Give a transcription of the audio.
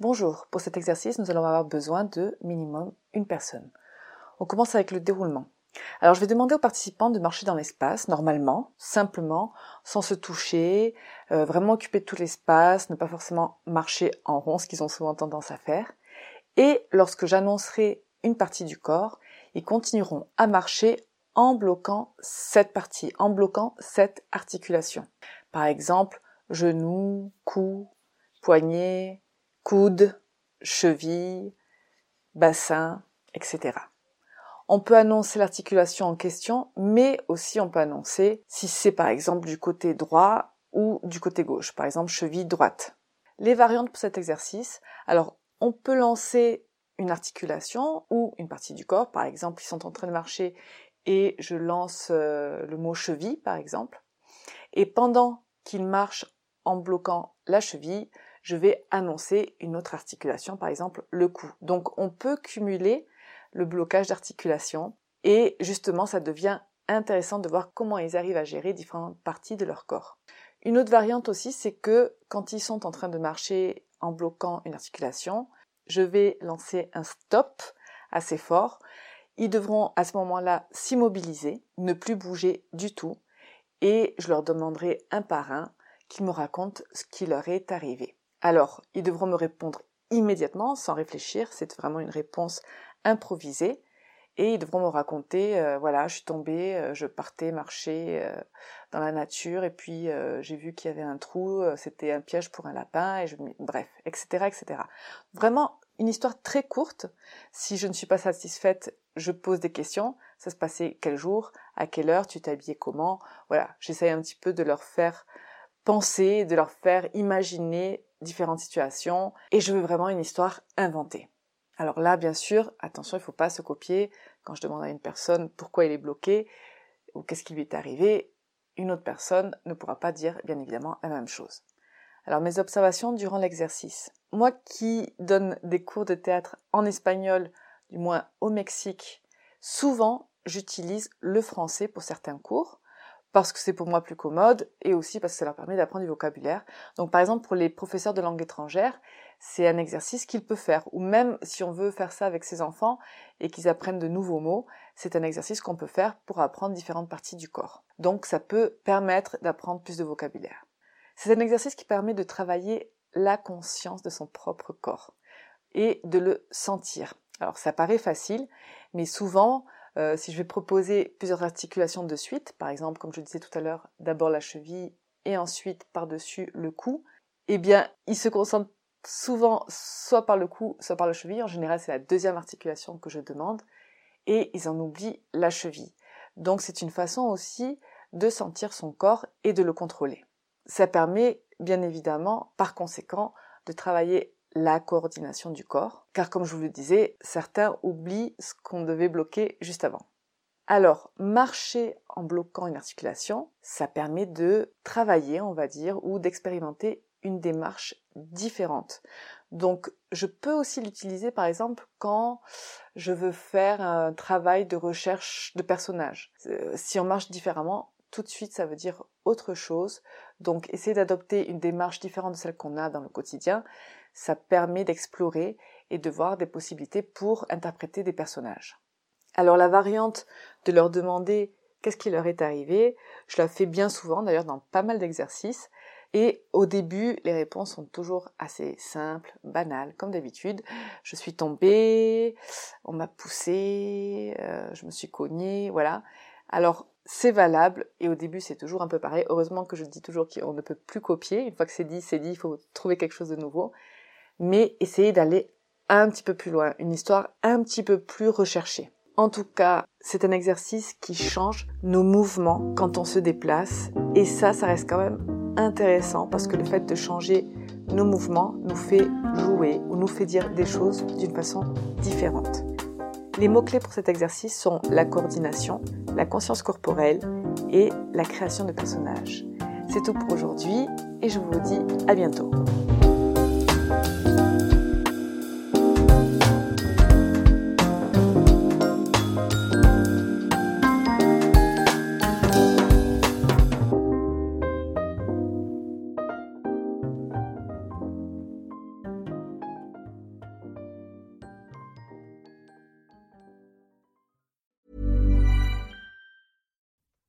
Bonjour, pour cet exercice, nous allons avoir besoin de minimum une personne. On commence avec le déroulement. Alors je vais demander aux participants de marcher dans l'espace, normalement, simplement, sans se toucher, euh, vraiment occuper tout l'espace, ne pas forcément marcher en rond, ce qu'ils ont souvent tendance à faire. Et lorsque j'annoncerai une partie du corps, ils continueront à marcher en bloquant cette partie, en bloquant cette articulation. Par exemple, genou, cou, poignet, coude, cheville, bassin, etc. On peut annoncer l'articulation en question, mais aussi on peut annoncer si c'est par exemple du côté droit ou du côté gauche, par exemple cheville droite. Les variantes pour cet exercice, alors on peut lancer une articulation ou une partie du corps, par exemple ils sont en train de marcher et je lance euh, le mot cheville par exemple, et pendant qu'ils marchent en bloquant la cheville, je vais annoncer une autre articulation, par exemple le cou. Donc on peut cumuler le blocage d'articulation et justement ça devient intéressant de voir comment ils arrivent à gérer différentes parties de leur corps. Une autre variante aussi, c'est que quand ils sont en train de marcher en bloquant une articulation, je vais lancer un stop assez fort. Ils devront à ce moment-là s'immobiliser, ne plus bouger du tout, et je leur demanderai un par un qu'ils me racontent ce qui leur est arrivé. Alors, ils devront me répondre immédiatement, sans réfléchir, c'est vraiment une réponse improvisée, et ils devront me raconter, euh, voilà, je suis tombée, euh, je partais marcher euh, dans la nature, et puis j'ai vu qu'il y avait un trou, c'était un piège pour un lapin, et je, bref, etc., etc. Vraiment une histoire très courte. Si je ne suis pas satisfaite, je pose des questions. Ça se passait quel jour, à quelle heure, tu t'habillais comment, voilà, j'essaye un petit peu de leur faire penser, de leur faire imaginer différentes situations et je veux vraiment une histoire inventée. Alors là, bien sûr, attention, il ne faut pas se copier. Quand je demande à une personne pourquoi il est bloqué ou qu'est-ce qui lui est arrivé, une autre personne ne pourra pas dire bien évidemment la même chose. Alors mes observations durant l'exercice. Moi qui donne des cours de théâtre en espagnol, du moins au Mexique, souvent j'utilise le français pour certains cours parce que c'est pour moi plus commode et aussi parce que ça leur permet d'apprendre du vocabulaire. Donc par exemple pour les professeurs de langue étrangère, c'est un exercice qu'ils peuvent faire ou même si on veut faire ça avec ses enfants et qu'ils apprennent de nouveaux mots, c'est un exercice qu'on peut faire pour apprendre différentes parties du corps. Donc ça peut permettre d'apprendre plus de vocabulaire. C'est un exercice qui permet de travailler la conscience de son propre corps et de le sentir. Alors ça paraît facile, mais souvent euh, si je vais proposer plusieurs articulations de suite, par exemple, comme je disais tout à l'heure, d'abord la cheville et ensuite par-dessus le cou, eh bien, ils se concentrent souvent soit par le cou, soit par la cheville. En général, c'est la deuxième articulation que je demande et ils en oublient la cheville. Donc, c'est une façon aussi de sentir son corps et de le contrôler. Ça permet, bien évidemment, par conséquent, de travailler la coordination du corps, car comme je vous le disais, certains oublient ce qu'on devait bloquer juste avant. Alors, marcher en bloquant une articulation, ça permet de travailler, on va dire, ou d'expérimenter une démarche différente. Donc, je peux aussi l'utiliser, par exemple, quand je veux faire un travail de recherche de personnages. Euh, si on marche différemment, tout de suite, ça veut dire autre chose. Donc, essayer d'adopter une démarche différente de celle qu'on a dans le quotidien, ça permet d'explorer et de voir des possibilités pour interpréter des personnages. Alors la variante de leur demander qu'est-ce qui leur est arrivé, je la fais bien souvent d'ailleurs dans pas mal d'exercices. Et au début, les réponses sont toujours assez simples, banales, comme d'habitude. Je suis tombée, on m'a poussé, euh, je me suis cognée, voilà. Alors, c'est valable, et au début, c'est toujours un peu pareil. Heureusement que je dis toujours qu'on ne peut plus copier. Une fois que c'est dit, c'est dit, il faut trouver quelque chose de nouveau. Mais essayez d'aller un petit peu plus loin, une histoire un petit peu plus recherchée. En tout cas, c'est un exercice qui change nos mouvements quand on se déplace. Et ça, ça reste quand même intéressant parce que le fait de changer nos mouvements nous fait jouer ou nous fait dire des choses d'une façon différente. Les mots-clés pour cet exercice sont la coordination, la conscience corporelle et la création de personnages. C'est tout pour aujourd'hui et je vous dis à bientôt.